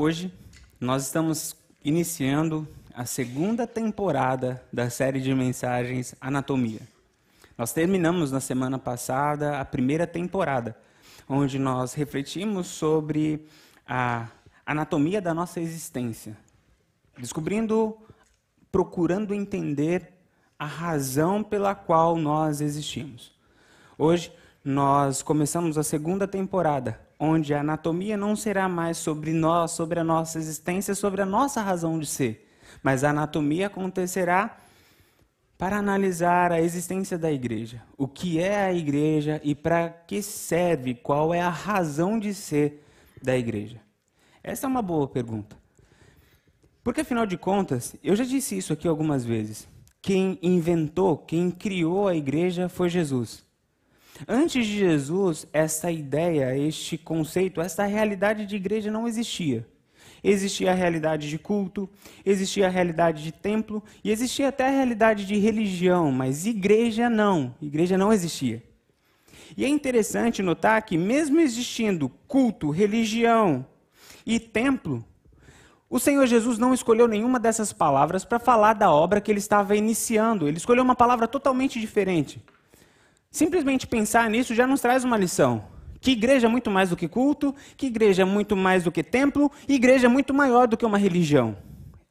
Hoje nós estamos iniciando a segunda temporada da série de mensagens Anatomia. Nós terminamos na semana passada a primeira temporada, onde nós refletimos sobre a anatomia da nossa existência, descobrindo, procurando entender a razão pela qual nós existimos. Hoje nós começamos a segunda temporada, onde a anatomia não será mais sobre nós, sobre a nossa existência, sobre a nossa razão de ser, mas a anatomia acontecerá para analisar a existência da igreja, o que é a igreja e para que serve, qual é a razão de ser da igreja. Essa é uma boa pergunta. Porque afinal de contas, eu já disse isso aqui algumas vezes. Quem inventou, quem criou a igreja foi Jesus. Antes de Jesus, essa ideia, este conceito, essa realidade de igreja não existia. Existia a realidade de culto, existia a realidade de templo e existia até a realidade de religião, mas igreja não. Igreja não existia. E é interessante notar que, mesmo existindo culto, religião e templo, o Senhor Jesus não escolheu nenhuma dessas palavras para falar da obra que ele estava iniciando. Ele escolheu uma palavra totalmente diferente. Simplesmente pensar nisso já nos traz uma lição. Que igreja é muito mais do que culto, que igreja é muito mais do que templo, igreja é muito maior do que uma religião.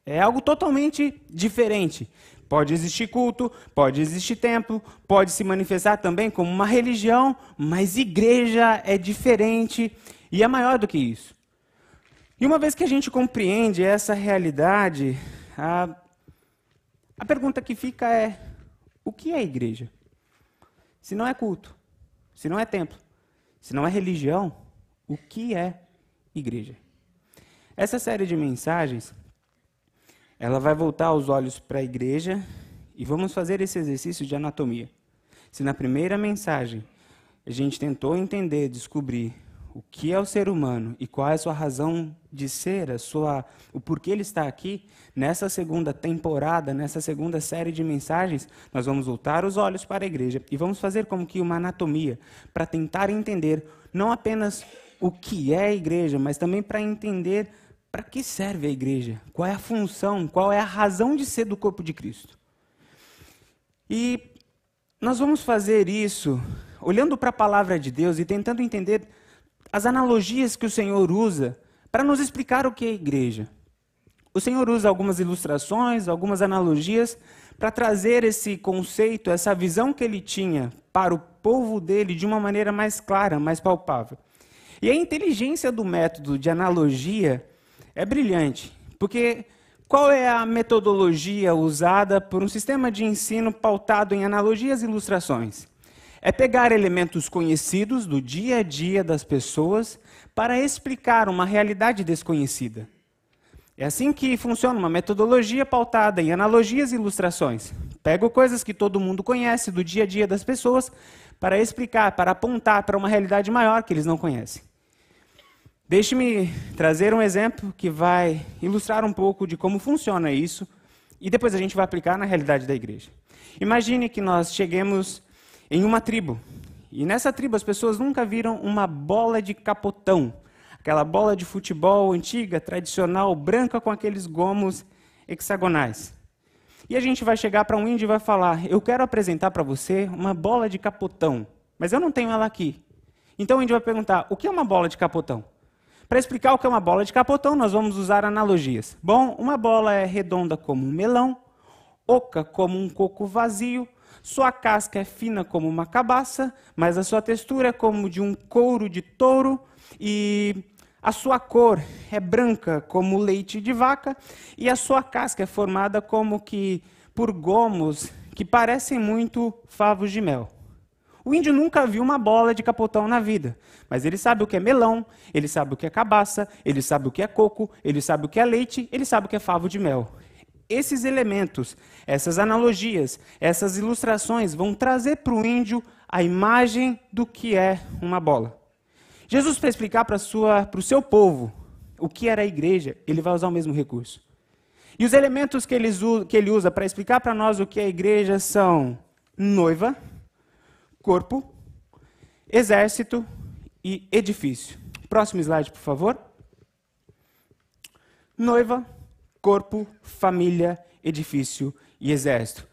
É algo totalmente diferente. Pode existir culto, pode existir templo, pode se manifestar também como uma religião, mas igreja é diferente e é maior do que isso. E uma vez que a gente compreende essa realidade, a, a pergunta que fica é: o que é igreja? Se não é culto, se não é templo, se não é religião, o que é igreja? Essa série de mensagens, ela vai voltar os olhos para a igreja e vamos fazer esse exercício de anatomia. Se na primeira mensagem a gente tentou entender, descobrir o que é o ser humano e qual é a sua razão de ser, a sua, o porquê ele está aqui, nessa segunda temporada, nessa segunda série de mensagens, nós vamos voltar os olhos para a igreja e vamos fazer como que uma anatomia para tentar entender não apenas o que é a igreja, mas também para entender para que serve a igreja, qual é a função, qual é a razão de ser do corpo de Cristo. E nós vamos fazer isso olhando para a palavra de Deus e tentando entender as analogias que o Senhor usa para nos explicar o que é igreja. O Senhor usa algumas ilustrações, algumas analogias para trazer esse conceito, essa visão que ele tinha para o povo dele de uma maneira mais clara, mais palpável. E a inteligência do método de analogia é brilhante, porque qual é a metodologia usada por um sistema de ensino pautado em analogias e ilustrações? É pegar elementos conhecidos do dia a dia das pessoas para explicar uma realidade desconhecida. É assim que funciona uma metodologia pautada em analogias e ilustrações. Pego coisas que todo mundo conhece do dia a dia das pessoas para explicar, para apontar para uma realidade maior que eles não conhecem. Deixe-me trazer um exemplo que vai ilustrar um pouco de como funciona isso e depois a gente vai aplicar na realidade da igreja. Imagine que nós cheguemos em uma tribo. E nessa tribo as pessoas nunca viram uma bola de capotão, aquela bola de futebol antiga, tradicional, branca com aqueles gomos hexagonais. E a gente vai chegar para um índio e vai falar: Eu quero apresentar para você uma bola de capotão, mas eu não tenho ela aqui. Então o índio vai perguntar: O que é uma bola de capotão? Para explicar o que é uma bola de capotão, nós vamos usar analogias. Bom, uma bola é redonda como um melão, oca como um coco vazio, sua casca é fina como uma cabaça, mas a sua textura é como de um couro de touro e a sua cor é branca como leite de vaca e a sua casca é formada como que por gomos que parecem muito favos de mel. O índio nunca viu uma bola de capotão na vida, mas ele sabe o que é melão, ele sabe o que é cabaça, ele sabe o que é coco, ele sabe o que é leite, ele sabe o que é favo de mel. Esses elementos, essas analogias, essas ilustrações vão trazer para o índio a imagem do que é uma bola. Jesus, para explicar para o seu povo o que era a igreja, ele vai usar o mesmo recurso. E os elementos que ele, que ele usa para explicar para nós o que é a igreja são noiva, corpo, exército e edifício. Próximo slide, por favor. Noiva, corpo, família, edifício e exército.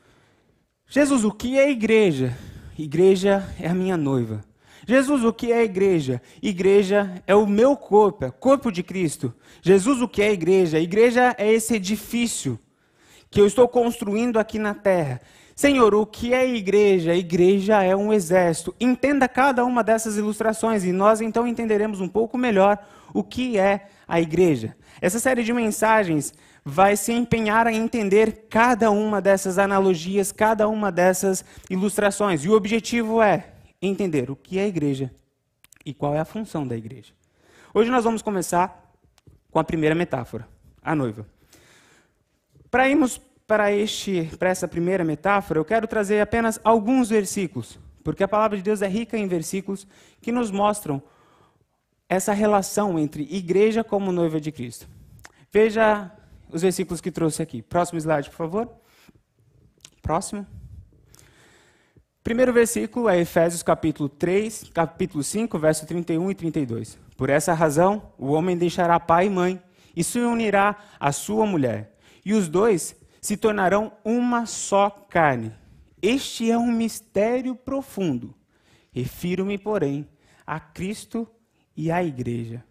Jesus, o que é igreja? Igreja é a minha noiva. Jesus, o que é igreja? Igreja é o meu corpo, é corpo de Cristo. Jesus, o que é igreja? Igreja é esse edifício que eu estou construindo aqui na terra. Senhor, o que é igreja? Igreja é um exército. Entenda cada uma dessas ilustrações e nós então entenderemos um pouco melhor o que é a igreja. Essa série de mensagens vai se empenhar em entender cada uma dessas analogias, cada uma dessas ilustrações. E o objetivo é entender o que é a igreja e qual é a função da igreja. Hoje nós vamos começar com a primeira metáfora, a noiva. Para irmos para, este, para essa primeira metáfora, eu quero trazer apenas alguns versículos, porque a palavra de Deus é rica em versículos que nos mostram essa relação entre igreja como noiva de Cristo. Veja os versículos que trouxe aqui. Próximo slide, por favor. Próximo. Primeiro versículo é Efésios capítulo 3, capítulo 5, verso 31 e 32. Por essa razão, o homem deixará pai e mãe e se unirá à sua mulher, e os dois se tornarão uma só carne. Este é um mistério profundo. Refiro-me, porém, a Cristo e à igreja.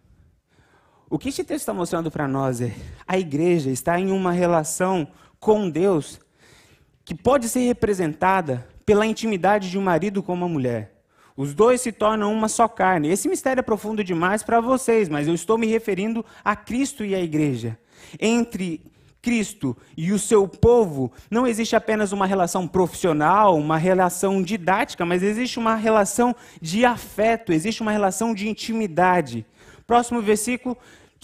O que este texto está mostrando para nós é a igreja está em uma relação com Deus que pode ser representada pela intimidade de um marido com uma mulher. Os dois se tornam uma só carne. Esse mistério é profundo demais para vocês, mas eu estou me referindo a Cristo e à igreja. Entre Cristo e o seu povo, não existe apenas uma relação profissional, uma relação didática, mas existe uma relação de afeto, existe uma relação de intimidade. Próximo versículo,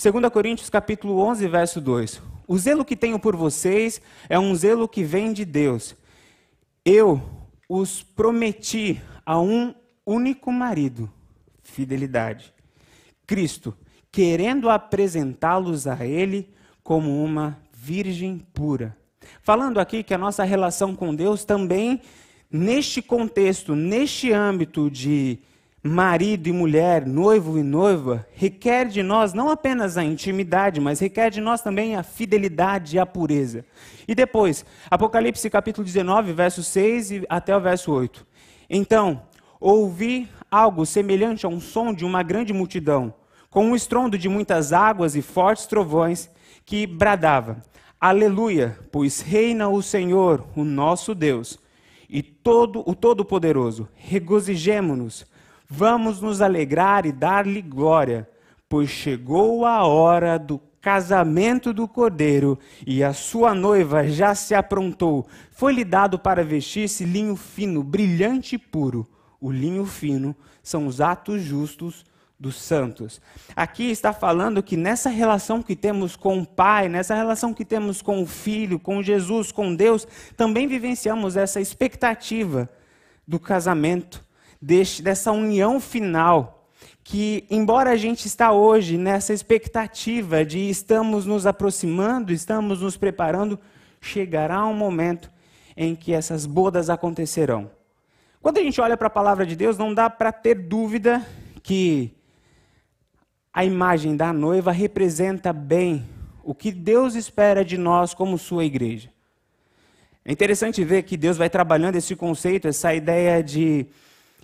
2 Coríntios capítulo 11, verso 2. O zelo que tenho por vocês é um zelo que vem de Deus. Eu os prometi a um único marido, fidelidade. Cristo, querendo apresentá-los a ele como uma virgem pura. Falando aqui que a nossa relação com Deus também, neste contexto, neste âmbito de marido e mulher, noivo e noiva, requer de nós não apenas a intimidade, mas requer de nós também a fidelidade e a pureza. E depois, Apocalipse capítulo 19, verso 6 e até o verso 8. Então, ouvi algo semelhante a um som de uma grande multidão, com um estrondo de muitas águas e fortes trovões, que bradava: Aleluia, pois reina o Senhor, o nosso Deus, e todo o Todo-Poderoso. Regozijemo-nos, vamos nos alegrar e dar-lhe glória, pois chegou a hora do casamento do cordeiro, e a sua noiva já se aprontou. Foi-lhe dado para vestir-se linho fino, brilhante e puro. O linho fino são os atos justos dos santos. Aqui está falando que nessa relação que temos com o Pai, nessa relação que temos com o Filho, com Jesus, com Deus, também vivenciamos essa expectativa do casamento, deste, dessa união final. Que, embora a gente está hoje nessa expectativa de estamos nos aproximando, estamos nos preparando, chegará um momento em que essas bodas acontecerão. Quando a gente olha para a palavra de Deus, não dá para ter dúvida que a imagem da noiva representa bem o que Deus espera de nós como sua igreja. É interessante ver que Deus vai trabalhando esse conceito, essa ideia de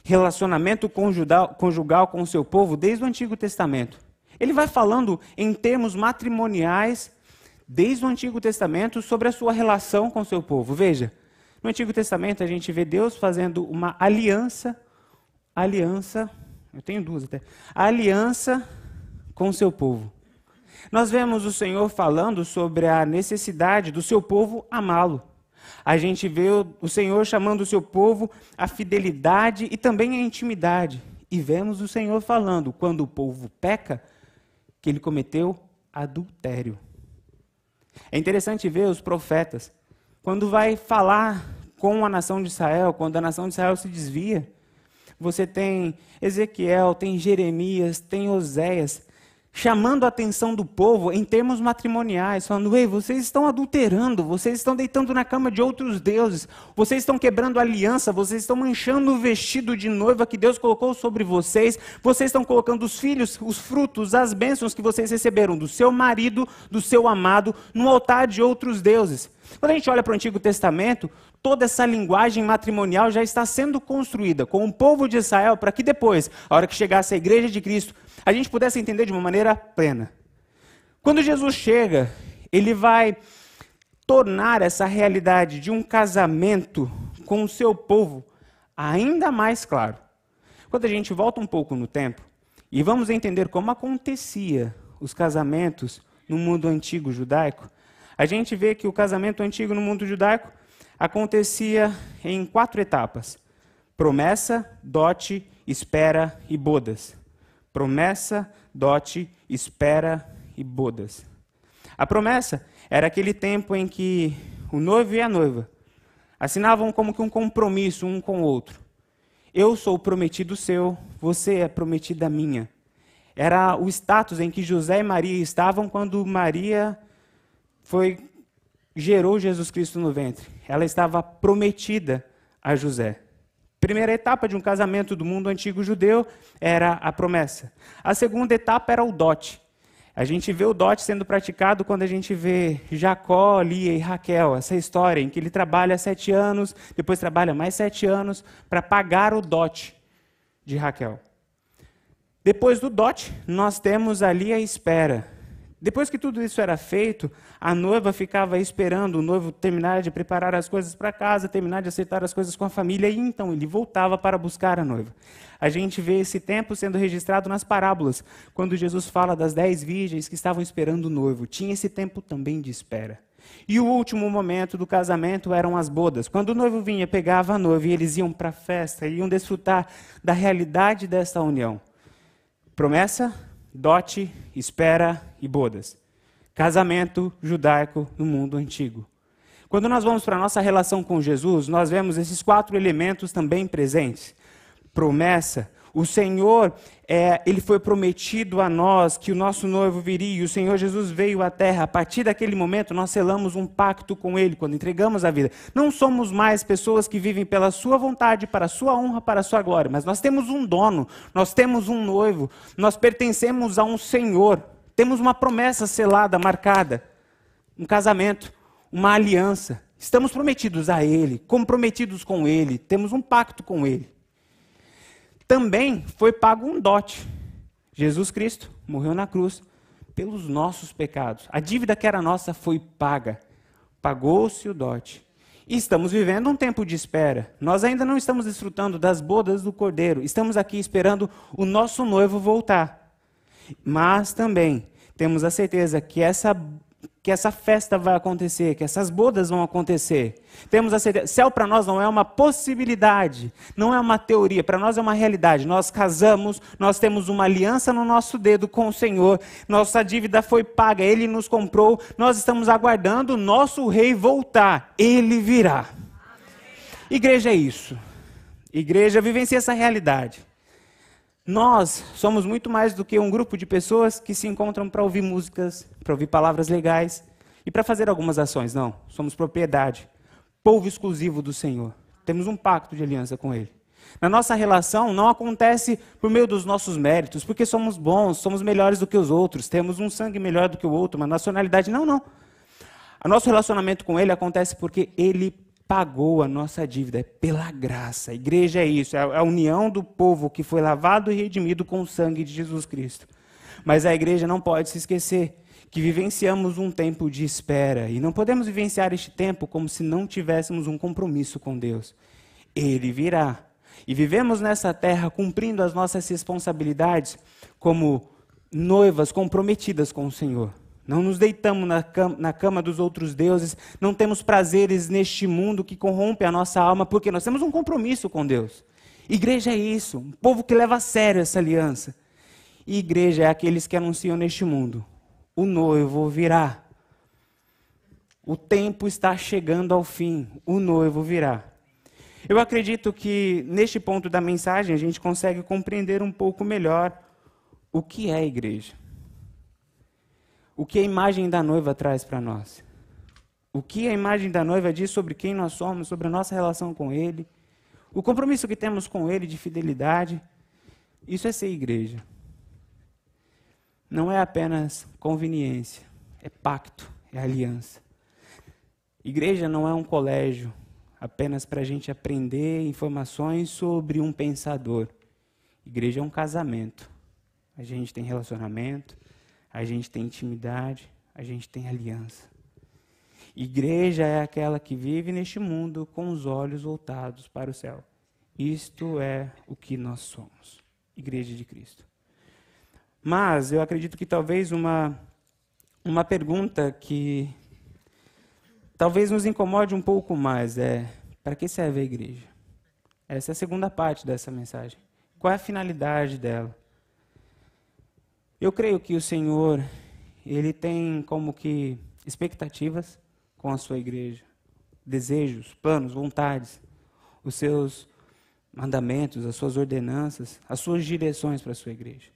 relacionamento conjugal, com o seu povo desde o Antigo Testamento. Ele vai falando em termos matrimoniais desde o Antigo Testamento sobre a sua relação com o seu povo. Veja, no Antigo Testamento a gente vê Deus fazendo uma aliança, aliança, eu tenho duas até, aliança com o seu povo. Nós vemos o Senhor falando sobre a necessidade do seu povo amá-lo. A gente vê o Senhor chamando o seu povo à fidelidade e também à intimidade. E vemos o Senhor falando, quando o povo peca, que ele cometeu adultério. É interessante ver os profetas, quando vai falar com a nação de Israel, quando a nação de Israel se desvia, você tem Ezequiel, tem Jeremias, tem Oséias, chamando a atenção do povo em termos matrimoniais, falando: ei, vocês estão adulterando, vocês estão deitando na cama de outros deuses, vocês estão quebrando aliança, vocês estão manchando o vestido de noiva que Deus colocou sobre vocês, vocês estão colocando os filhos, os frutos, as bênçãos que vocês receberam do seu marido, do seu amado, no altar de outros deuses. Quando a gente olha para o Antigo Testamento, toda essa linguagem matrimonial já está sendo construída com o povo de Israel para que depois, a hora que chegasse a igreja de Cristo, a gente pudesse entender de uma maneira plena. Quando Jesus chega, ele vai tornar essa realidade de um casamento com o seu povo ainda mais claro. Quando a gente volta um pouco no tempo e vamos entender como acontecia os casamentos no mundo antigo judaico, a gente vê que o casamento antigo no mundo judaico acontecia em quatro etapas: promessa, dote, espera e bodas promessa, dote, espera e bodas. A promessa era aquele tempo em que o noivo e a noiva assinavam como que um compromisso um com o outro. Eu sou prometido seu, você é prometida minha. Era o status em que José e Maria estavam quando Maria foi gerou Jesus Cristo no ventre. Ela estava prometida a José. Primeira etapa de um casamento do mundo antigo judeu era a promessa. A segunda etapa era o dote. A gente vê o dote sendo praticado quando a gente vê Jacó, Lia e Raquel, essa história em que ele trabalha sete anos, depois trabalha mais sete anos para pagar o dote de Raquel. Depois do dote, nós temos ali a espera. Depois que tudo isso era feito, a noiva ficava esperando o noivo terminar de preparar as coisas para casa, terminar de aceitar as coisas com a família, e então ele voltava para buscar a noiva. A gente vê esse tempo sendo registrado nas parábolas, quando Jesus fala das dez virgens que estavam esperando o noivo. Tinha esse tempo também de espera. E o último momento do casamento eram as bodas. Quando o noivo vinha, pegava a noiva e eles iam para a festa, iam desfrutar da realidade dessa união. Promessa, dote, espera e bodas. Casamento judaico no mundo antigo. Quando nós vamos para a nossa relação com Jesus, nós vemos esses quatro elementos também presentes: promessa, o Senhor, é, ele foi prometido a nós que o nosso noivo viria, e o Senhor Jesus veio à terra. A partir daquele momento, nós selamos um pacto com Ele, quando entregamos a vida. Não somos mais pessoas que vivem pela Sua vontade, para a Sua honra, para a Sua glória, mas nós temos um dono, nós temos um noivo, nós pertencemos a um Senhor, temos uma promessa selada, marcada, um casamento, uma aliança. Estamos prometidos a Ele, comprometidos com Ele, temos um pacto com Ele também foi pago um dote. Jesus Cristo morreu na cruz pelos nossos pecados. A dívida que era nossa foi paga. Pagou-se o dote. E estamos vivendo um tempo de espera. Nós ainda não estamos desfrutando das bodas do Cordeiro. Estamos aqui esperando o nosso noivo voltar. Mas também temos a certeza que essa que essa festa vai acontecer, que essas bodas vão acontecer. Temos a certeza, céu para nós não é uma possibilidade, não é uma teoria, para nós é uma realidade. Nós casamos, nós temos uma aliança no nosso dedo com o Senhor, nossa dívida foi paga, Ele nos comprou, nós estamos aguardando o nosso rei voltar, Ele virá. Igreja é isso. Igreja vivencia essa realidade. Nós somos muito mais do que um grupo de pessoas que se encontram para ouvir músicas, para ouvir palavras legais e para fazer algumas ações. Não, somos propriedade, povo exclusivo do Senhor. Temos um pacto de aliança com Ele. Na nossa relação não acontece por meio dos nossos méritos, porque somos bons, somos melhores do que os outros, temos um sangue melhor do que o outro, uma nacionalidade. Não, não. O nosso relacionamento com Ele acontece porque Ele pagou a nossa dívida, é pela graça. A igreja é isso, é a união do povo que foi lavado e redimido com o sangue de Jesus Cristo. Mas a igreja não pode se esquecer que vivenciamos um tempo de espera e não podemos vivenciar este tempo como se não tivéssemos um compromisso com Deus. Ele virá. E vivemos nessa terra cumprindo as nossas responsabilidades como noivas comprometidas com o Senhor. Não nos deitamos na cama, na cama, dos outros deuses, não temos prazeres neste mundo que corrompe a nossa alma, porque nós temos um compromisso com Deus. Igreja é isso, um povo que leva a sério essa aliança. E igreja é aqueles que anunciam neste mundo: o noivo virá. O tempo está chegando ao fim, o noivo virá. Eu acredito que neste ponto da mensagem a gente consegue compreender um pouco melhor o que é a igreja. O que a imagem da noiva traz para nós. O que a imagem da noiva diz sobre quem nós somos, sobre a nossa relação com Ele, o compromisso que temos com Ele de fidelidade. Isso é ser igreja. Não é apenas conveniência, é pacto, é aliança. Igreja não é um colégio apenas para a gente aprender informações sobre um pensador. Igreja é um casamento. A gente tem relacionamento, a gente tem intimidade, a gente tem aliança. Igreja é aquela que vive neste mundo com os olhos voltados para o céu. Isto é o que nós somos, Igreja de Cristo. Mas eu acredito que talvez uma, uma pergunta que talvez nos incomode um pouco mais é: para que serve a igreja? Essa é a segunda parte dessa mensagem. Qual é a finalidade dela? Eu creio que o Senhor, ele tem como que expectativas com a sua igreja, desejos, planos, vontades, os seus mandamentos, as suas ordenanças, as suas direções para a sua igreja.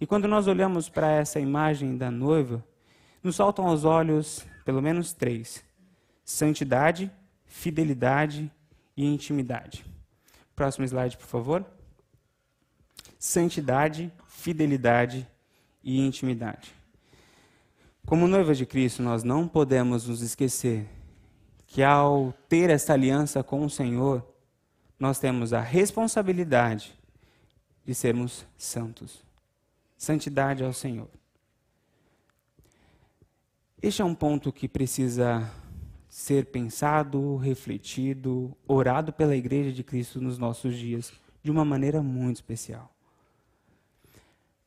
E quando nós olhamos para essa imagem da noiva, nos saltam aos olhos pelo menos três: santidade, fidelidade e intimidade. Próximo slide, por favor. Santidade, fidelidade e intimidade. Como noiva de Cristo, nós não podemos nos esquecer que ao ter esta aliança com o Senhor, nós temos a responsabilidade de sermos santos. Santidade ao Senhor. Este é um ponto que precisa ser pensado, refletido, orado pela Igreja de Cristo nos nossos dias, de uma maneira muito especial.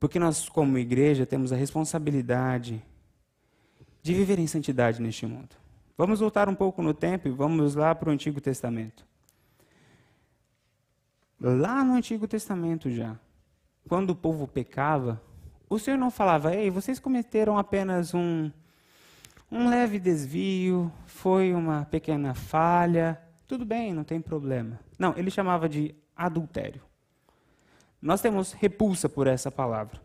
Porque nós, como igreja, temos a responsabilidade de viver em santidade neste mundo. Vamos voltar um pouco no tempo e vamos lá para o Antigo Testamento. Lá no Antigo Testamento já, quando o povo pecava, o Senhor não falava, ei, vocês cometeram apenas um, um leve desvio, foi uma pequena falha, tudo bem, não tem problema. Não, ele chamava de adultério. Nós temos repulsa por essa palavra,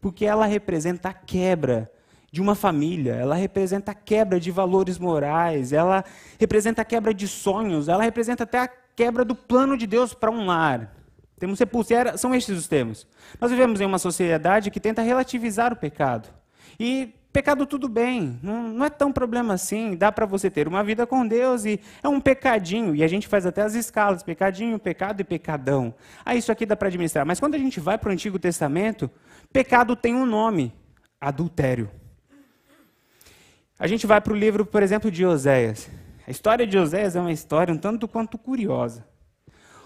porque ela representa a quebra de uma família, ela representa a quebra de valores morais, ela representa a quebra de sonhos, ela representa até a quebra do plano de Deus para um lar. Temos repulsa, são estes os termos. Nós vivemos em uma sociedade que tenta relativizar o pecado. E pecado tudo bem, não, não é tão problema assim, dá para você ter uma vida com Deus e é um pecadinho, e a gente faz até as escalas, pecadinho, pecado e pecadão. Ah, isso aqui dá para administrar. Mas quando a gente vai para o Antigo Testamento, pecado tem um nome, adultério. A gente vai para o livro, por exemplo, de Oséias. A história de Oséias é uma história um tanto quanto curiosa.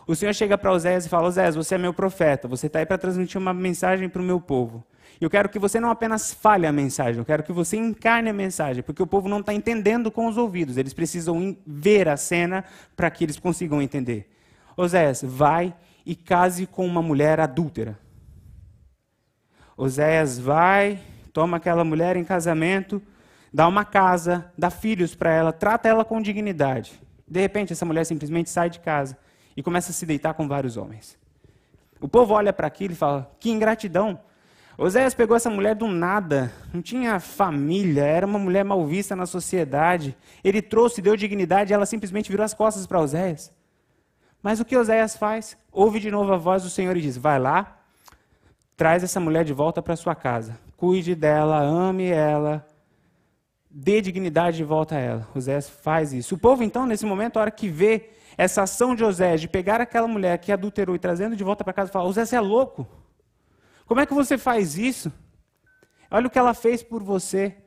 O Senhor chega para Oséias e fala: Oséias, você é meu profeta, você está aí para transmitir uma mensagem para o meu povo. Eu quero que você não apenas fale a mensagem, eu quero que você encarne a mensagem, porque o povo não está entendendo com os ouvidos, eles precisam ver a cena para que eles consigam entender. Oséias, vai e case com uma mulher adúltera. Oséias vai, toma aquela mulher em casamento, dá uma casa, dá filhos para ela, trata ela com dignidade. De repente, essa mulher simplesmente sai de casa e começa a se deitar com vários homens. O povo olha para aquilo e fala: que ingratidão! Oséias pegou essa mulher do nada, não tinha família, era uma mulher mal vista na sociedade. Ele trouxe, deu dignidade, e ela simplesmente virou as costas para Oséias. Mas o que Oséias faz? Ouve de novo a voz do Senhor e diz: Vai lá, traz essa mulher de volta para sua casa, cuide dela, ame ela, dê dignidade de volta a ela. Oséias faz isso. O povo, então, nesse momento, a hora que vê essa ação de Oséias de pegar aquela mulher que adulterou e trazendo de volta para casa, fala: Oséias é louco. Como é que você faz isso? Olha o que ela fez por você.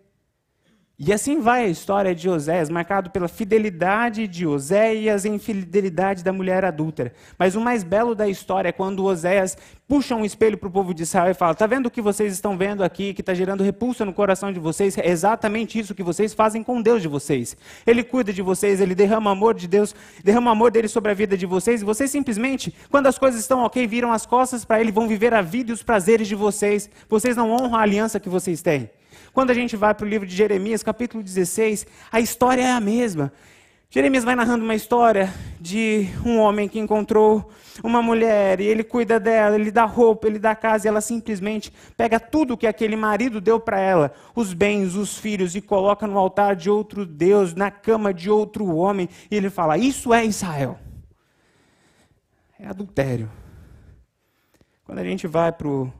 E assim vai a história de Oséias, marcado pela fidelidade de Oséias e infidelidade da mulher adúltera. Mas o mais belo da história é quando Oséias puxa um espelho para o povo de Israel e fala: Está vendo o que vocês estão vendo aqui, que está gerando repulsa no coração de vocês? É exatamente isso que vocês fazem com Deus de vocês. Ele cuida de vocês, ele derrama amor de Deus, derrama amor dele sobre a vida de vocês, e vocês simplesmente, quando as coisas estão ok, viram as costas para ele, vão viver a vida e os prazeres de vocês. Vocês não honram a aliança que vocês têm. Quando a gente vai para o livro de Jeremias, capítulo 16, a história é a mesma. Jeremias vai narrando uma história de um homem que encontrou uma mulher e ele cuida dela, ele dá roupa, ele dá casa e ela simplesmente pega tudo que aquele marido deu para ela, os bens, os filhos, e coloca no altar de outro Deus, na cama de outro homem, e ele fala: Isso é Israel. É adultério. Quando a gente vai para o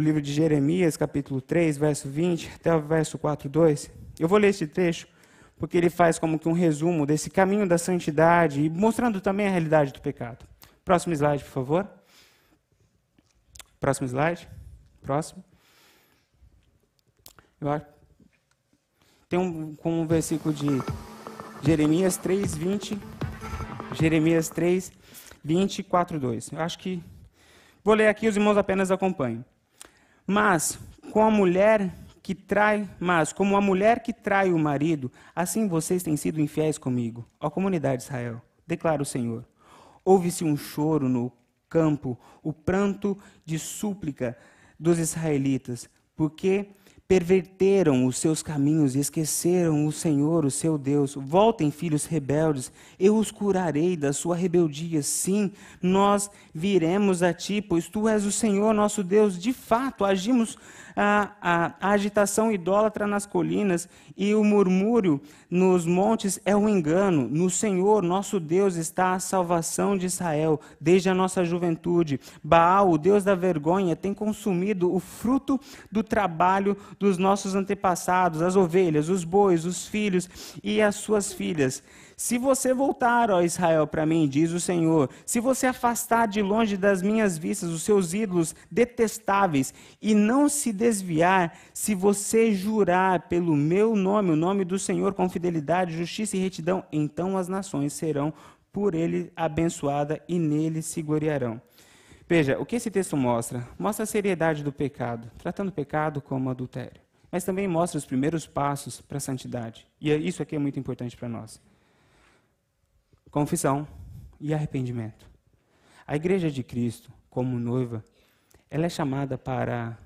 livro de Jeremias, capítulo 3, verso 20, até o verso 4, 2, eu vou ler esse trecho porque ele faz como que um resumo desse caminho da santidade e mostrando também a realidade do pecado. Próximo slide, por favor. Próximo slide. Próximo. Tem um, com um versículo de Jeremias 3, 20. Jeremias 3, 24, 2. Eu acho que. Vou ler aqui, os irmãos apenas acompanhem. Mas, com a mulher que trai, mas como a mulher que trai o marido, assim vocês têm sido infiéis comigo. Ó comunidade de Israel, declara o Senhor. Ouve-se um choro no campo, o pranto de súplica dos israelitas, porque perverteram os seus caminhos e esqueceram o Senhor, o seu Deus. Voltem, filhos rebeldes, eu os curarei da sua rebeldia. Sim, nós viremos a ti, pois tu és o Senhor, nosso Deus. De fato, agimos a, a, a agitação idólatra nas colinas e o murmúrio nos montes é um engano. No Senhor, nosso Deus, está a salvação de Israel, desde a nossa juventude. Baal, o Deus da vergonha, tem consumido o fruto do trabalho dos nossos antepassados, as ovelhas, os bois, os filhos e as suas filhas. Se você voltar, ó Israel, para mim, diz o Senhor, se você afastar de longe das minhas vistas os seus ídolos detestáveis e não se desviar, se você jurar pelo meu nome, o nome do Senhor, com fidelidade, justiça e retidão, então as nações serão por ele abençoadas e nele se gloriarão. Veja, o que esse texto mostra? Mostra a seriedade do pecado, tratando o pecado como adultério. Mas também mostra os primeiros passos para a santidade. E é isso aqui é muito importante para nós confissão e arrependimento. A igreja de Cristo, como noiva, ela é chamada para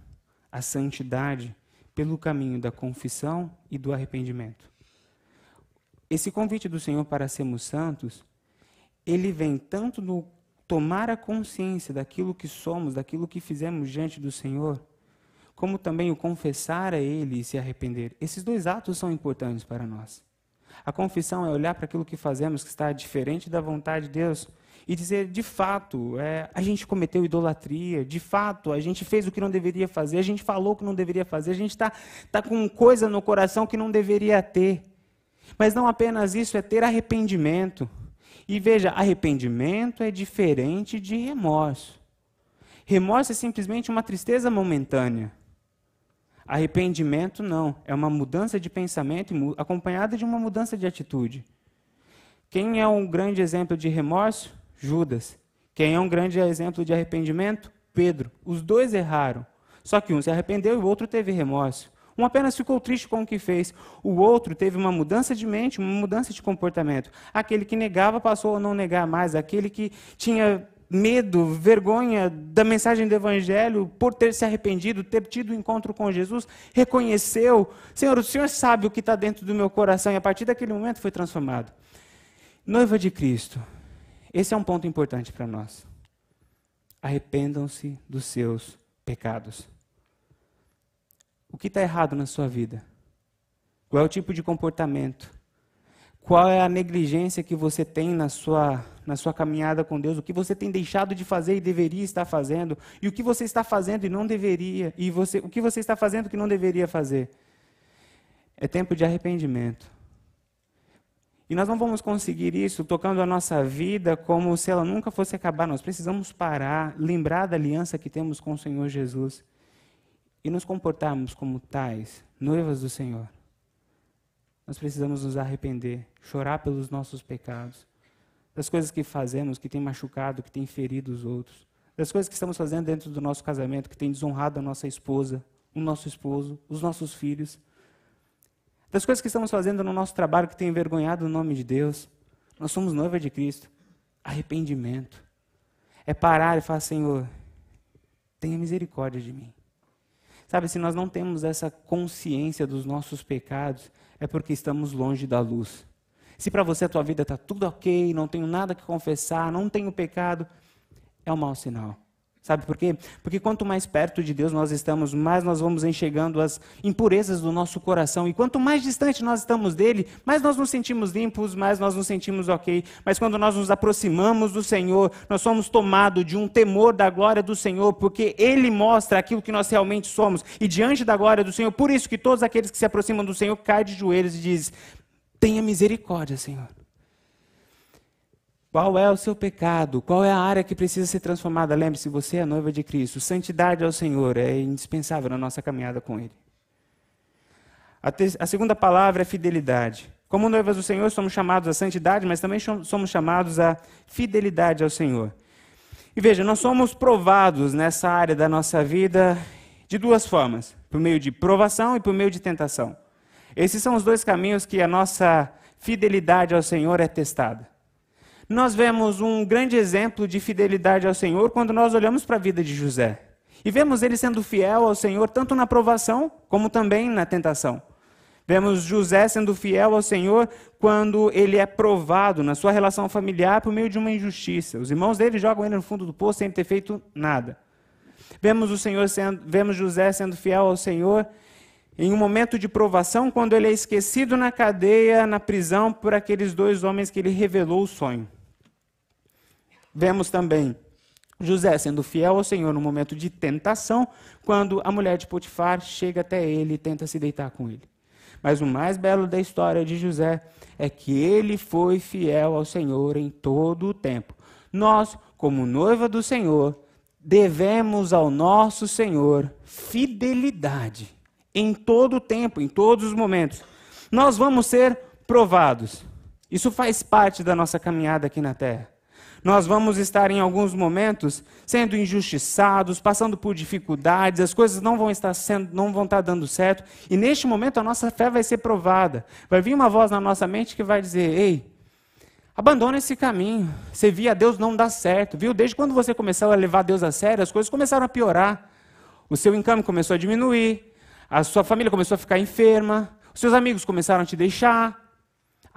a santidade pelo caminho da confissão e do arrependimento. Esse convite do Senhor para sermos santos, ele vem tanto no tomar a consciência daquilo que somos, daquilo que fizemos diante do Senhor, como também o confessar a Ele e se arrepender. Esses dois atos são importantes para nós. A confissão é olhar para aquilo que fazemos que está diferente da vontade de Deus e dizer, de fato, é, a gente cometeu idolatria, de fato, a gente fez o que não deveria fazer, a gente falou o que não deveria fazer, a gente está tá com coisa no coração que não deveria ter. Mas não apenas isso, é ter arrependimento. E veja, arrependimento é diferente de remorso. Remorso é simplesmente uma tristeza momentânea. Arrependimento não, é uma mudança de pensamento acompanhada de uma mudança de atitude. Quem é um grande exemplo de remorso? Judas. Quem é um grande exemplo de arrependimento? Pedro. Os dois erraram. Só que um se arrependeu e o outro teve remorso. Um apenas ficou triste com o que fez. O outro teve uma mudança de mente, uma mudança de comportamento. Aquele que negava passou a não negar mais. Aquele que tinha medo, vergonha da mensagem do Evangelho, por ter se arrependido, ter tido um encontro com Jesus, reconheceu: Senhor, o Senhor sabe o que está dentro do meu coração, e a partir daquele momento foi transformado. Noiva de Cristo, esse é um ponto importante para nós. Arrependam-se dos seus pecados. O que está errado na sua vida? Qual é o tipo de comportamento? Qual é a negligência que você tem na sua, na sua caminhada com Deus? O que você tem deixado de fazer e deveria estar fazendo? E o que você está fazendo e não deveria? E você, o que você está fazendo que não deveria fazer? É tempo de arrependimento. E nós não vamos conseguir isso tocando a nossa vida como se ela nunca fosse acabar. Nós precisamos parar, lembrar da aliança que temos com o Senhor Jesus e nos comportarmos como tais, noivas do Senhor. Nós precisamos nos arrepender, chorar pelos nossos pecados, das coisas que fazemos que tem machucado, que tem ferido os outros, das coisas que estamos fazendo dentro do nosso casamento que tem desonrado a nossa esposa, o nosso esposo, os nossos filhos, das coisas que estamos fazendo no nosso trabalho que tem envergonhado o nome de Deus. Nós somos noiva de Cristo. Arrependimento. É parar e falar, Senhor, tenha misericórdia de mim. Sabe, se nós não temos essa consciência dos nossos pecados, é porque estamos longe da luz. Se para você a tua vida está tudo ok, não tenho nada que confessar, não tenho pecado, é um mau sinal. Sabe por quê? Porque quanto mais perto de Deus nós estamos, mais nós vamos enxergando as impurezas do nosso coração. E quanto mais distante nós estamos dele, mais nós nos sentimos limpos, mais nós nos sentimos ok. Mas quando nós nos aproximamos do Senhor, nós somos tomados de um temor da glória do Senhor, porque ele mostra aquilo que nós realmente somos. E diante da glória do Senhor, por isso que todos aqueles que se aproximam do Senhor caem de joelhos e dizem: Tenha misericórdia, Senhor. Qual é o seu pecado? Qual é a área que precisa ser transformada? Lembre-se, você é a noiva de Cristo. Santidade ao Senhor é indispensável na nossa caminhada com Ele. A, a segunda palavra é fidelidade. Como noivas do Senhor, somos chamados à santidade, mas também somos chamados à fidelidade ao Senhor. E veja, nós somos provados nessa área da nossa vida de duas formas: por meio de provação e por meio de tentação. Esses são os dois caminhos que a nossa fidelidade ao Senhor é testada. Nós vemos um grande exemplo de fidelidade ao Senhor quando nós olhamos para a vida de José. E vemos ele sendo fiel ao Senhor tanto na provação como também na tentação. Vemos José sendo fiel ao Senhor quando ele é provado na sua relação familiar por meio de uma injustiça. Os irmãos dele jogam ele no fundo do poço sem ter feito nada. Vemos o Senhor sendo, vemos José sendo fiel ao Senhor em um momento de provação, quando ele é esquecido na cadeia, na prisão, por aqueles dois homens que ele revelou o sonho. Vemos também José sendo fiel ao Senhor no momento de tentação, quando a mulher de Potifar chega até ele e tenta se deitar com ele. Mas o mais belo da história de José é que ele foi fiel ao Senhor em todo o tempo. Nós, como noiva do Senhor, devemos ao nosso Senhor fidelidade em todo o tempo, em todos os momentos. Nós vamos ser provados. Isso faz parte da nossa caminhada aqui na terra. Nós vamos estar em alguns momentos sendo injustiçados, passando por dificuldades, as coisas não vão estar sendo, não vão estar dando certo, e neste momento a nossa fé vai ser provada. Vai vir uma voz na nossa mente que vai dizer: "Ei, abandona esse caminho. Você via Deus não dá certo, viu? Desde quando você começou a levar Deus a sério, as coisas começaram a piorar. O seu encame começou a diminuir, a sua família começou a ficar enferma, os seus amigos começaram a te deixar,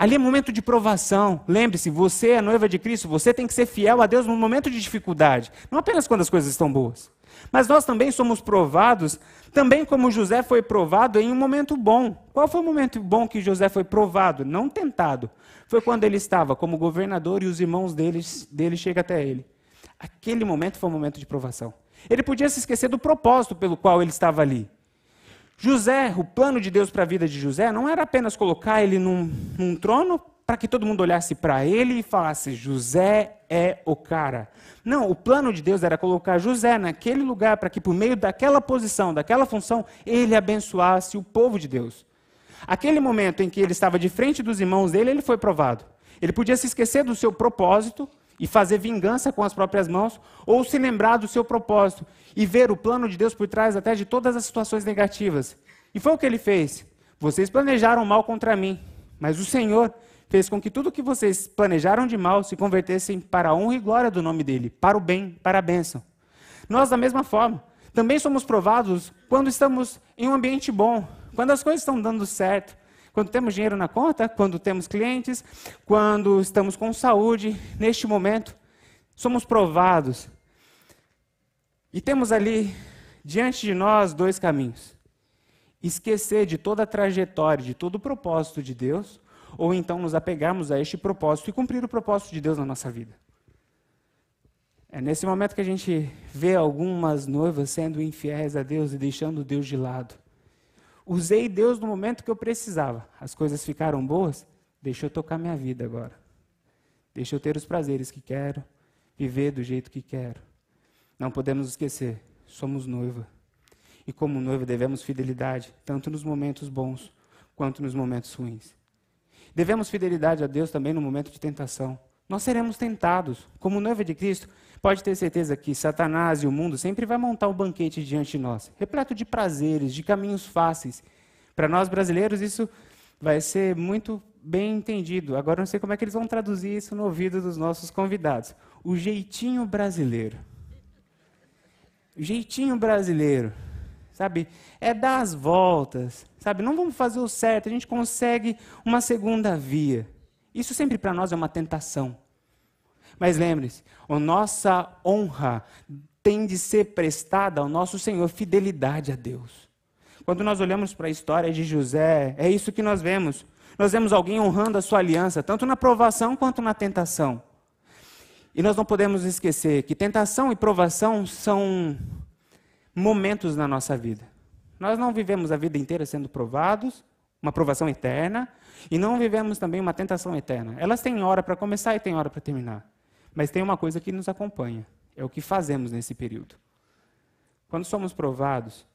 Ali é momento de provação. Lembre-se, você é noiva de Cristo, você tem que ser fiel a Deus no momento de dificuldade, não apenas quando as coisas estão boas. Mas nós também somos provados, também como José foi provado em um momento bom. Qual foi o momento bom que José foi provado? Não tentado. Foi quando ele estava como governador e os irmãos dele, dele chegam até ele. Aquele momento foi um momento de provação. Ele podia se esquecer do propósito pelo qual ele estava ali. José, o plano de Deus para a vida de José não era apenas colocar ele num, num trono para que todo mundo olhasse para ele e falasse: José é o cara. Não, o plano de Deus era colocar José naquele lugar para que, por meio daquela posição, daquela função, ele abençoasse o povo de Deus. Aquele momento em que ele estava de frente dos irmãos dele, ele foi provado. Ele podia se esquecer do seu propósito e fazer vingança com as próprias mãos, ou se lembrar do seu propósito e ver o plano de Deus por trás até de todas as situações negativas. E foi o que ele fez. Vocês planejaram mal contra mim, mas o Senhor fez com que tudo que vocês planejaram de mal se convertessem para a honra e glória do nome dele, para o bem, para a bênção. Nós, da mesma forma, também somos provados quando estamos em um ambiente bom, quando as coisas estão dando certo, quando temos dinheiro na conta, quando temos clientes, quando estamos com saúde, neste momento, somos provados. E temos ali, diante de nós, dois caminhos: esquecer de toda a trajetória, de todo o propósito de Deus, ou então nos apegarmos a este propósito e cumprir o propósito de Deus na nossa vida. É nesse momento que a gente vê algumas noivas sendo infiéis a Deus e deixando Deus de lado. Usei Deus no momento que eu precisava. As coisas ficaram boas, deixa eu tocar minha vida agora. Deixa eu ter os prazeres que quero, viver do jeito que quero. Não podemos esquecer, somos noiva. E como noiva devemos fidelidade, tanto nos momentos bons quanto nos momentos ruins. Devemos fidelidade a Deus também no momento de tentação. Nós seremos tentados. Como noiva de Cristo, pode ter certeza que Satanás e o mundo sempre vai montar um banquete diante de nós, repleto de prazeres, de caminhos fáceis. Para nós brasileiros, isso vai ser muito bem entendido. Agora, não sei como é que eles vão traduzir isso no ouvido dos nossos convidados. O jeitinho brasileiro. O jeitinho brasileiro. Sabe? É dar as voltas. Sabe? Não vamos fazer o certo, a gente consegue uma segunda via. Isso sempre para nós é uma tentação. Mas lembre-se, a nossa honra tem de ser prestada ao nosso Senhor, fidelidade a Deus. Quando nós olhamos para a história de José, é isso que nós vemos. Nós vemos alguém honrando a sua aliança, tanto na provação quanto na tentação. E nós não podemos esquecer que tentação e provação são momentos na nossa vida. Nós não vivemos a vida inteira sendo provados, uma provação eterna, e não vivemos também uma tentação eterna. Elas têm hora para começar e têm hora para terminar. Mas tem uma coisa que nos acompanha: é o que fazemos nesse período. Quando somos provados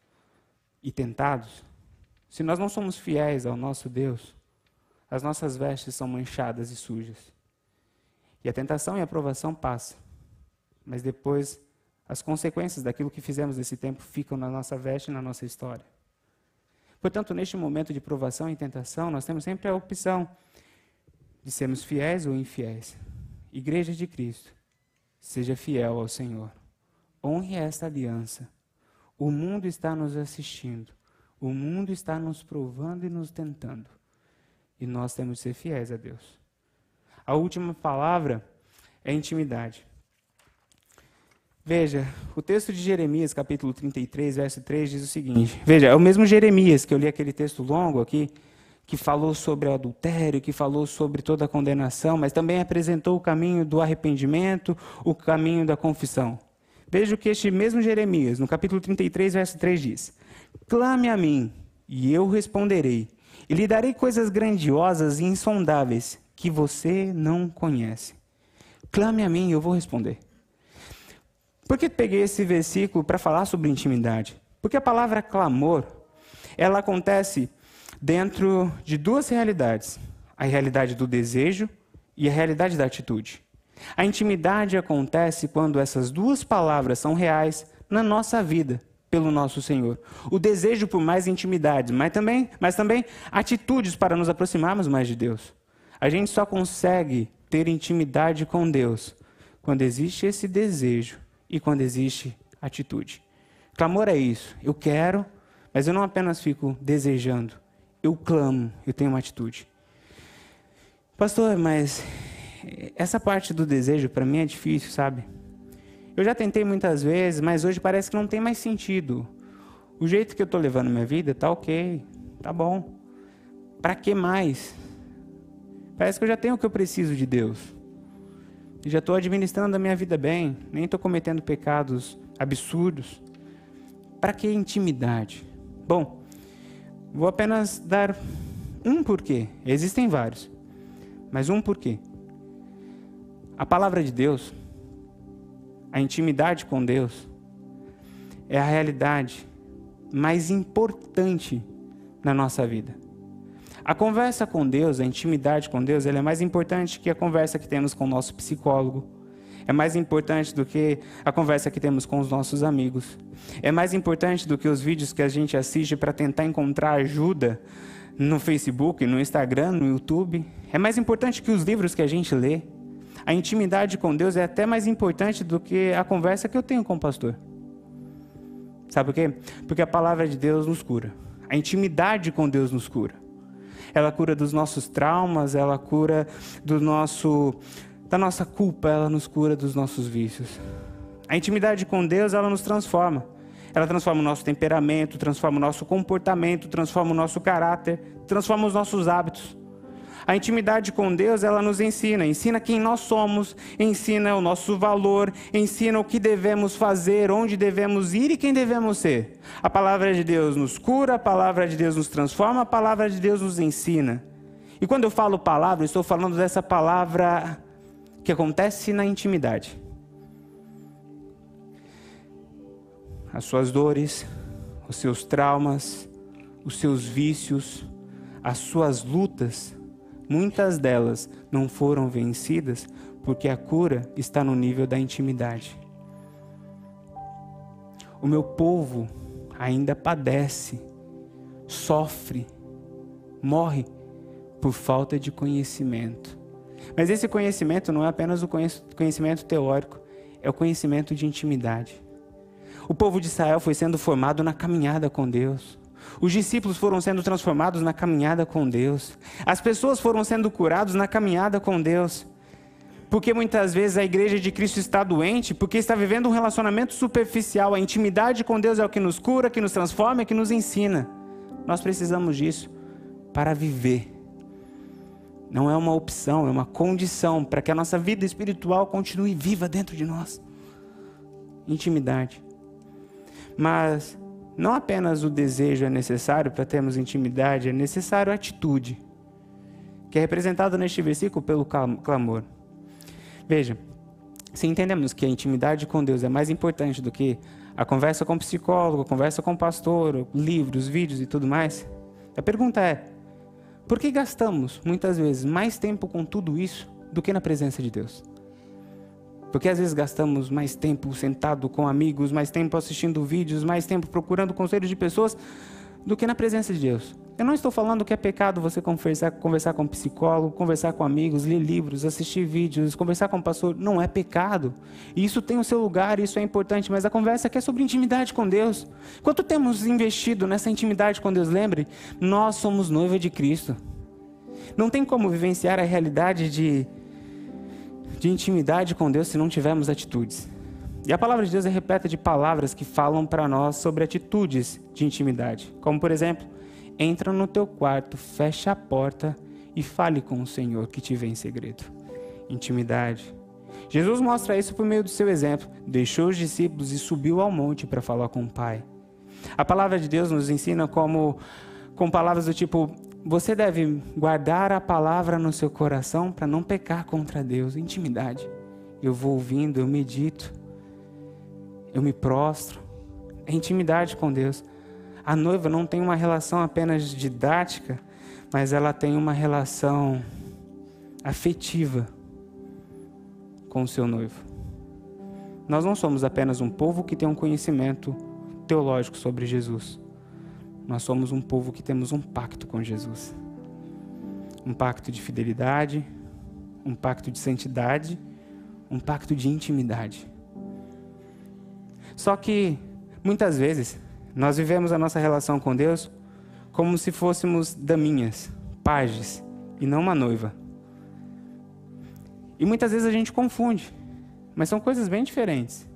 e tentados, se nós não somos fiéis ao nosso Deus, as nossas vestes são manchadas e sujas. E a tentação e a provação passam. Mas depois, as consequências daquilo que fizemos nesse tempo ficam na nossa veste e na nossa história. Portanto, neste momento de provação e tentação, nós temos sempre a opção de sermos fiéis ou infiéis. Igreja de Cristo, seja fiel ao Senhor. Honre esta aliança. O mundo está nos assistindo. O mundo está nos provando e nos tentando. E nós temos que ser fiéis a Deus. A última palavra é intimidade. Veja, o texto de Jeremias, capítulo 33, verso 3, diz o seguinte: Veja, é o mesmo Jeremias que eu li aquele texto longo aqui, que falou sobre o adultério, que falou sobre toda a condenação, mas também apresentou o caminho do arrependimento, o caminho da confissão. Veja o que este mesmo Jeremias, no capítulo 33, verso 3 diz: Clame a mim, e eu responderei, e lhe darei coisas grandiosas e insondáveis que você não conhece. Clame a mim e eu vou responder. Por que peguei esse versículo para falar sobre intimidade? Porque a palavra clamor, ela acontece dentro de duas realidades: a realidade do desejo e a realidade da atitude. A intimidade acontece quando essas duas palavras são reais na nossa vida pelo nosso Senhor. O desejo por mais intimidade, mas também, mas também atitudes para nos aproximarmos mais de Deus. A gente só consegue ter intimidade com Deus quando existe esse desejo e quando existe atitude. Clamor é isso. Eu quero, mas eu não apenas fico desejando eu clamo, eu tenho uma atitude. Pastor, mas essa parte do desejo para mim é difícil, sabe? Eu já tentei muitas vezes, mas hoje parece que não tem mais sentido. O jeito que eu estou levando minha vida tá ok, tá bom. Para que mais? Parece que eu já tenho o que eu preciso de Deus. Já estou administrando a minha vida bem, nem estou cometendo pecados absurdos. Para que intimidade? Bom, Vou apenas dar um porquê. Existem vários, mas um porquê. A palavra de Deus, a intimidade com Deus, é a realidade mais importante na nossa vida. A conversa com Deus, a intimidade com Deus, ela é mais importante que a conversa que temos com o nosso psicólogo, é mais importante do que a conversa que temos com os nossos amigos. É mais importante do que os vídeos que a gente assiste para tentar encontrar ajuda no Facebook, no Instagram, no YouTube. É mais importante que os livros que a gente lê. A intimidade com Deus é até mais importante do que a conversa que eu tenho com o pastor. Sabe por quê? Porque a palavra de Deus nos cura. A intimidade com Deus nos cura. Ela cura dos nossos traumas, ela cura do nosso da nossa culpa, ela nos cura dos nossos vícios. A intimidade com Deus, ela nos transforma. Ela transforma o nosso temperamento, transforma o nosso comportamento, transforma o nosso caráter, transforma os nossos hábitos. A intimidade com Deus, ela nos ensina, ensina quem nós somos, ensina o nosso valor, ensina o que devemos fazer, onde devemos ir e quem devemos ser. A palavra de Deus nos cura, a palavra de Deus nos transforma, a palavra de Deus nos ensina. E quando eu falo palavra, eu estou falando dessa palavra que acontece na intimidade. As suas dores, os seus traumas, os seus vícios, as suas lutas, muitas delas não foram vencidas porque a cura está no nível da intimidade. O meu povo ainda padece, sofre, morre por falta de conhecimento. Mas esse conhecimento não é apenas o conhecimento teórico, é o conhecimento de intimidade. O povo de Israel foi sendo formado na caminhada com Deus. Os discípulos foram sendo transformados na caminhada com Deus. As pessoas foram sendo curadas na caminhada com Deus. Porque muitas vezes a igreja de Cristo está doente porque está vivendo um relacionamento superficial. A intimidade com Deus é o que nos cura, que nos transforma, que nos ensina. Nós precisamos disso para viver. Não é uma opção, é uma condição para que a nossa vida espiritual continue viva dentro de nós. Intimidade. Mas não apenas o desejo é necessário para termos intimidade, é necessário a atitude, que é representada neste versículo pelo clamor. Veja, se entendemos que a intimidade com Deus é mais importante do que a conversa com o psicólogo, a conversa com o pastor, livros, vídeos e tudo mais, a pergunta é: por que gastamos muitas vezes mais tempo com tudo isso do que na presença de Deus? Porque às vezes gastamos mais tempo sentado com amigos, mais tempo assistindo vídeos, mais tempo procurando conselhos de pessoas do que na presença de Deus. Eu não estou falando que é pecado você conversar, conversar com um psicólogo, conversar com amigos, ler livros, assistir vídeos, conversar com um pastor. Não é pecado. Isso tem o seu lugar, isso é importante, mas a conversa aqui é sobre intimidade com Deus. Quanto temos investido nessa intimidade com Deus? Lembre, nós somos noiva de Cristo. Não tem como vivenciar a realidade de de intimidade com Deus se não tivermos atitudes. E a palavra de Deus é repleta de palavras que falam para nós sobre atitudes de intimidade. Como, por exemplo, entra no teu quarto, fecha a porta e fale com o Senhor que te vê em segredo. Intimidade. Jesus mostra isso por meio do seu exemplo. Deixou os discípulos e subiu ao monte para falar com o Pai. A palavra de Deus nos ensina como com palavras do tipo você deve guardar a palavra no seu coração para não pecar contra Deus. Intimidade. Eu vou ouvindo, eu medito, eu me prostro. É intimidade com Deus. A noiva não tem uma relação apenas didática, mas ela tem uma relação afetiva com o seu noivo. Nós não somos apenas um povo que tem um conhecimento teológico sobre Jesus. Nós somos um povo que temos um pacto com Jesus. Um pacto de fidelidade, um pacto de santidade, um pacto de intimidade. Só que, muitas vezes, nós vivemos a nossa relação com Deus como se fôssemos daminhas, pajes, e não uma noiva. E muitas vezes a gente confunde, mas são coisas bem diferentes.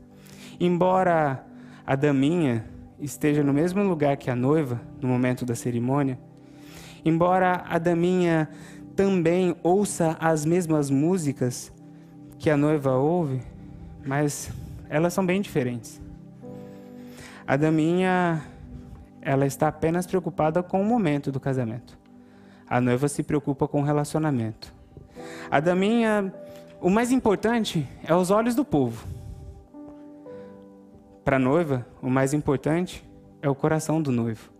Embora a daminha esteja no mesmo lugar que a noiva no momento da cerimônia, embora a daminha também ouça as mesmas músicas que a noiva ouve, mas elas são bem diferentes. A daminha ela está apenas preocupada com o momento do casamento. A noiva se preocupa com o relacionamento. A daminha, o mais importante é os olhos do povo. Para a noiva, o mais importante é o coração do noivo.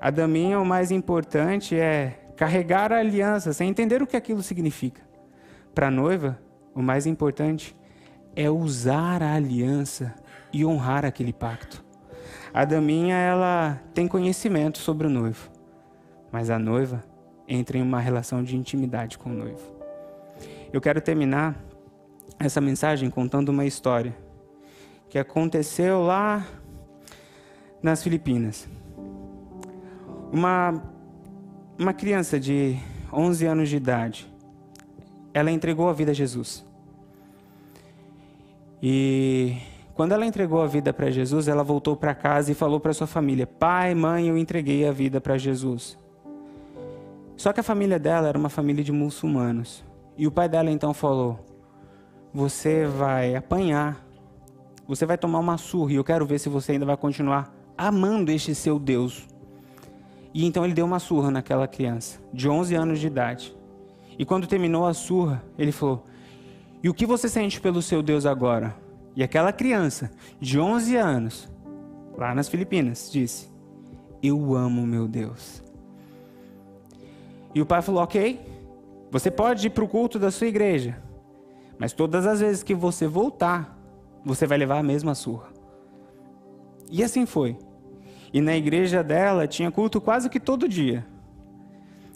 A daminha, o mais importante é carregar a aliança, sem entender o que aquilo significa. Para a noiva, o mais importante é usar a aliança e honrar aquele pacto. A daminha, ela tem conhecimento sobre o noivo, mas a noiva entra em uma relação de intimidade com o noivo. Eu quero terminar essa mensagem contando uma história que aconteceu lá nas Filipinas. Uma, uma criança de 11 anos de idade, ela entregou a vida a Jesus. E quando ela entregou a vida para Jesus, ela voltou para casa e falou para sua família: Pai, mãe, eu entreguei a vida para Jesus. Só que a família dela era uma família de muçulmanos. E o pai dela então falou: Você vai apanhar você vai tomar uma surra e eu quero ver se você ainda vai continuar amando este seu Deus. E então ele deu uma surra naquela criança, de 11 anos de idade. E quando terminou a surra, ele falou: E o que você sente pelo seu Deus agora? E aquela criança, de 11 anos, lá nas Filipinas, disse: Eu amo meu Deus. E o pai falou: Ok, você pode ir para o culto da sua igreja, mas todas as vezes que você voltar, você vai levar a mesma surra. E assim foi. E na igreja dela tinha culto quase que todo dia.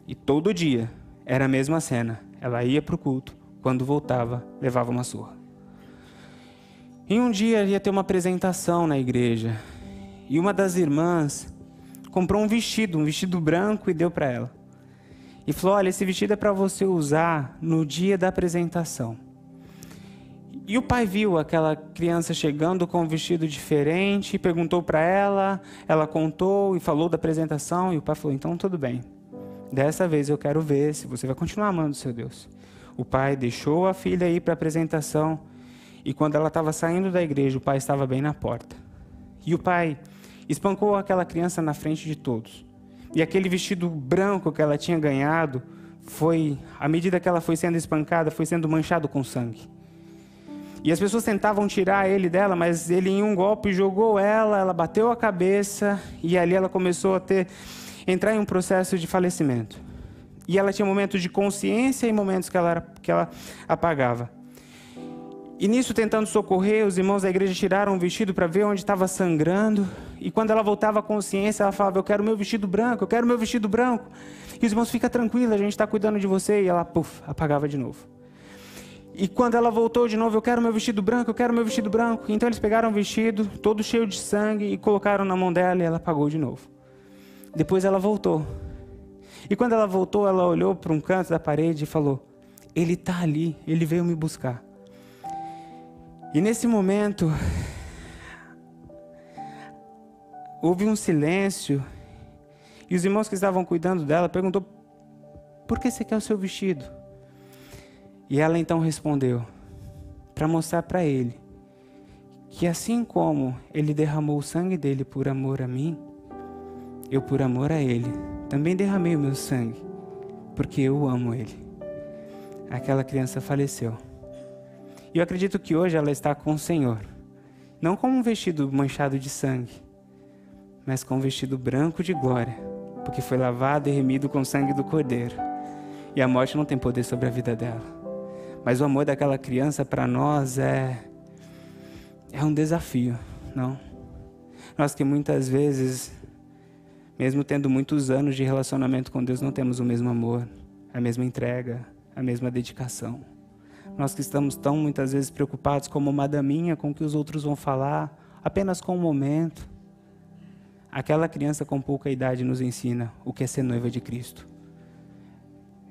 E todo dia era a mesma cena. Ela ia para o culto, quando voltava, levava uma surra. E um dia ia ter uma apresentação na igreja. E uma das irmãs comprou um vestido, um vestido branco e deu para ela. E falou: Olha, esse vestido é para você usar no dia da apresentação. E o pai viu aquela criança chegando com um vestido diferente, perguntou para ela, ela contou e falou da apresentação, e o pai falou: Então tudo bem, dessa vez eu quero ver se você vai continuar amando seu Deus. O pai deixou a filha ir para a apresentação, e quando ela estava saindo da igreja, o pai estava bem na porta. E o pai espancou aquela criança na frente de todos. E aquele vestido branco que ela tinha ganhado foi, à medida que ela foi sendo espancada, foi sendo manchado com sangue. E as pessoas tentavam tirar ele dela, mas ele em um golpe jogou ela, ela bateu a cabeça e ali ela começou a ter entrar em um processo de falecimento. E ela tinha momentos de consciência e momentos que ela, que ela apagava. E nisso, tentando socorrer, os irmãos da igreja tiraram o vestido para ver onde estava sangrando. E quando ela voltava à consciência, ela falava: Eu quero meu vestido branco, eu quero meu vestido branco. E os irmãos, fica tranquila, a gente está cuidando de você. E ela, puf, apagava de novo. E quando ela voltou de novo, eu quero meu vestido branco, eu quero meu vestido branco. Então eles pegaram o vestido, todo cheio de sangue, e colocaram na mão dela e ela apagou de novo. Depois ela voltou. E quando ela voltou, ela olhou para um canto da parede e falou: Ele está ali, ele veio me buscar. E nesse momento, houve um silêncio. E os irmãos que estavam cuidando dela perguntou: Por que você quer o seu vestido? E ela então respondeu: Para mostrar para ele que assim como ele derramou o sangue dele por amor a mim, eu por amor a ele também derramei o meu sangue, porque eu amo ele. Aquela criança faleceu. E eu acredito que hoje ela está com o Senhor, não com um vestido manchado de sangue, mas com um vestido branco de glória, porque foi lavado e remido com o sangue do Cordeiro. E a morte não tem poder sobre a vida dela. Mas o amor daquela criança para nós é é um desafio, não? Nós que muitas vezes, mesmo tendo muitos anos de relacionamento com Deus, não temos o mesmo amor, a mesma entrega, a mesma dedicação. Nós que estamos tão muitas vezes preocupados como uma daminha com o que os outros vão falar, apenas com o momento. Aquela criança com pouca idade nos ensina o que é ser noiva de Cristo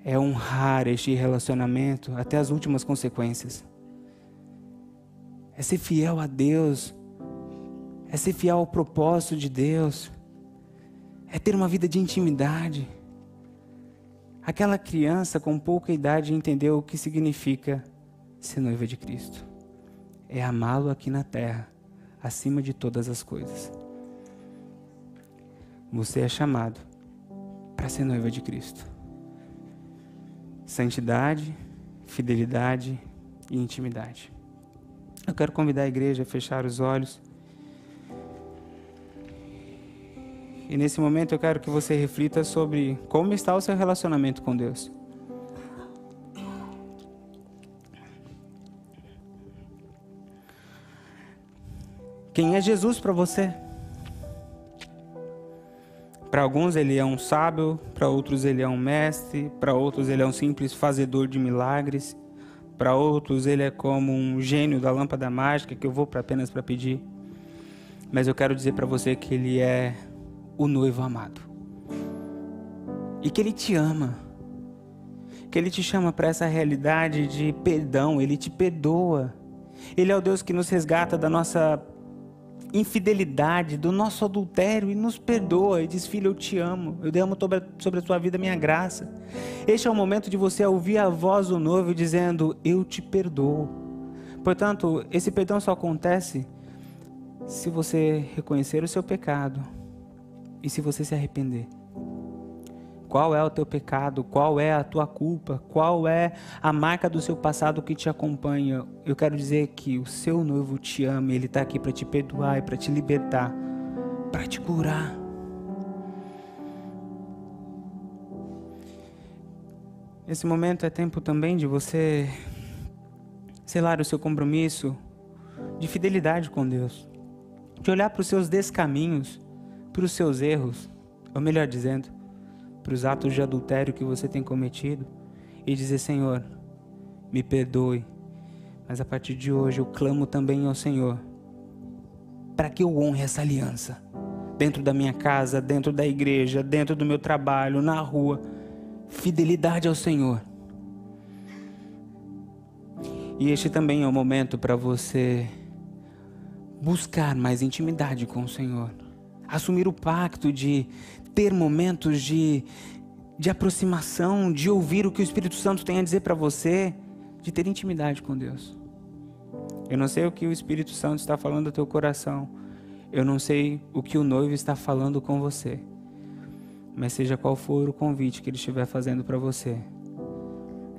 é honrar este relacionamento até as últimas consequências. É ser fiel a Deus. É ser fiel ao propósito de Deus. É ter uma vida de intimidade. Aquela criança com pouca idade entendeu o que significa ser noiva de Cristo. É amá-lo aqui na terra, acima de todas as coisas. Você é chamado para ser noiva de Cristo santidade, fidelidade e intimidade. Eu quero convidar a igreja a fechar os olhos. E nesse momento eu quero que você reflita sobre como está o seu relacionamento com Deus. Quem é Jesus para você? Para alguns ele é um sábio, para outros ele é um mestre, para outros ele é um simples fazedor de milagres, para outros ele é como um gênio da lâmpada mágica que eu vou apenas para pedir. Mas eu quero dizer para você que ele é o noivo amado. E que ele te ama. Que ele te chama para essa realidade de perdão, ele te perdoa. Ele é o Deus que nos resgata da nossa infidelidade, do nosso adultério e nos perdoa e diz: Filho, eu te amo, eu derramo sobre a tua vida minha graça. Este é o momento de você ouvir a voz do noivo dizendo: Eu te perdoo. Portanto, esse perdão só acontece se você reconhecer o seu pecado e se você se arrepender. Qual é o teu pecado? Qual é a tua culpa? Qual é a marca do seu passado que te acompanha? Eu quero dizer que o seu noivo te ama, ele está aqui para te perdoar e para te libertar, para te curar. Esse momento é tempo também de você selar o seu compromisso de fidelidade com Deus, de olhar para os seus descaminhos, para os seus erros, ou melhor dizendo, para os atos de adultério que você tem cometido e dizer: Senhor, me perdoe, mas a partir de hoje eu clamo também ao Senhor para que eu honre essa aliança. dentro da minha casa, dentro da igreja, dentro do meu trabalho, na rua. Fidelidade ao Senhor. E este também é o momento para você buscar mais intimidade com o Senhor. Assumir o pacto de ter momentos de, de aproximação, de ouvir o que o Espírito Santo tem a dizer para você, de ter intimidade com Deus. Eu não sei o que o Espírito Santo está falando ao teu coração. Eu não sei o que o noivo está falando com você. Mas seja qual for o convite que ele estiver fazendo para você,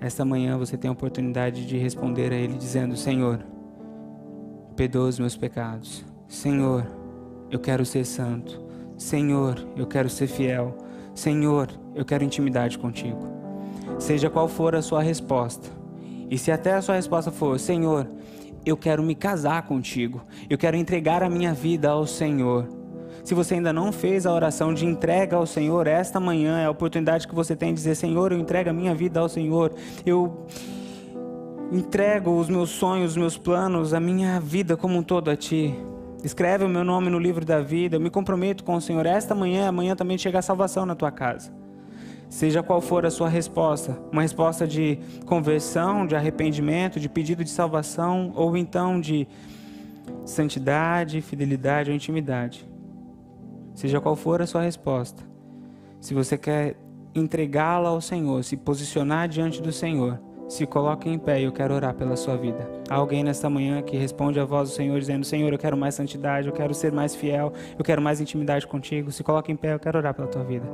esta manhã você tem a oportunidade de responder a ele dizendo: Senhor, perdoa os meus pecados. Senhor, eu quero ser santo. Senhor, eu quero ser fiel. Senhor, eu quero intimidade contigo. Seja qual for a sua resposta, e se até a sua resposta for: Senhor, eu quero me casar contigo, eu quero entregar a minha vida ao Senhor. Se você ainda não fez a oração de entrega ao Senhor, esta manhã é a oportunidade que você tem de dizer: Senhor, eu entrego a minha vida ao Senhor. Eu entrego os meus sonhos, os meus planos, a minha vida como um todo a Ti. Escreve o meu nome no livro da vida. Eu me comprometo com o Senhor. Esta manhã, amanhã também chega a salvação na tua casa. Seja qual for a sua resposta, uma resposta de conversão, de arrependimento, de pedido de salvação, ou então de santidade, fidelidade ou intimidade. Seja qual for a sua resposta, se você quer entregá-la ao Senhor, se posicionar diante do Senhor, se coloque em pé eu quero orar pela sua vida. Há alguém nesta manhã que responde à voz do Senhor dizendo: Senhor, eu quero mais santidade, eu quero ser mais fiel, eu quero mais intimidade contigo. Se coloque em pé, eu quero orar pela tua vida.